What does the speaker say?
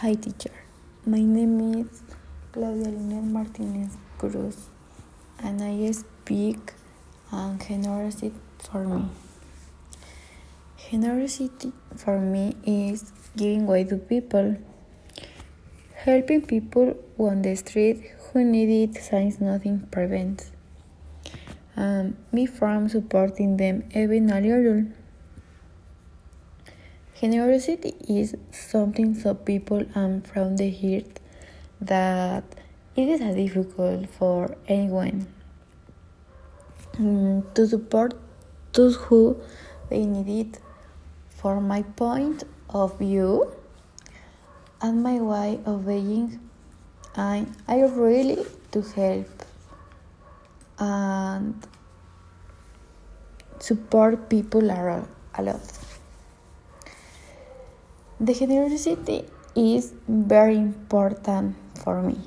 Hi teacher, my name is Claudia Lina Martinez Cruz and I speak on generosity for me. Generosity for me is giving way to people, helping people on the street who need it since nothing prevents um, me from supporting them even a little. Generosity is something so people and from the heart that it is difficult for anyone um, to support those who they need it. For my point of view and my way of being, I, I really to help and support people a lot. The generosity is very important for me.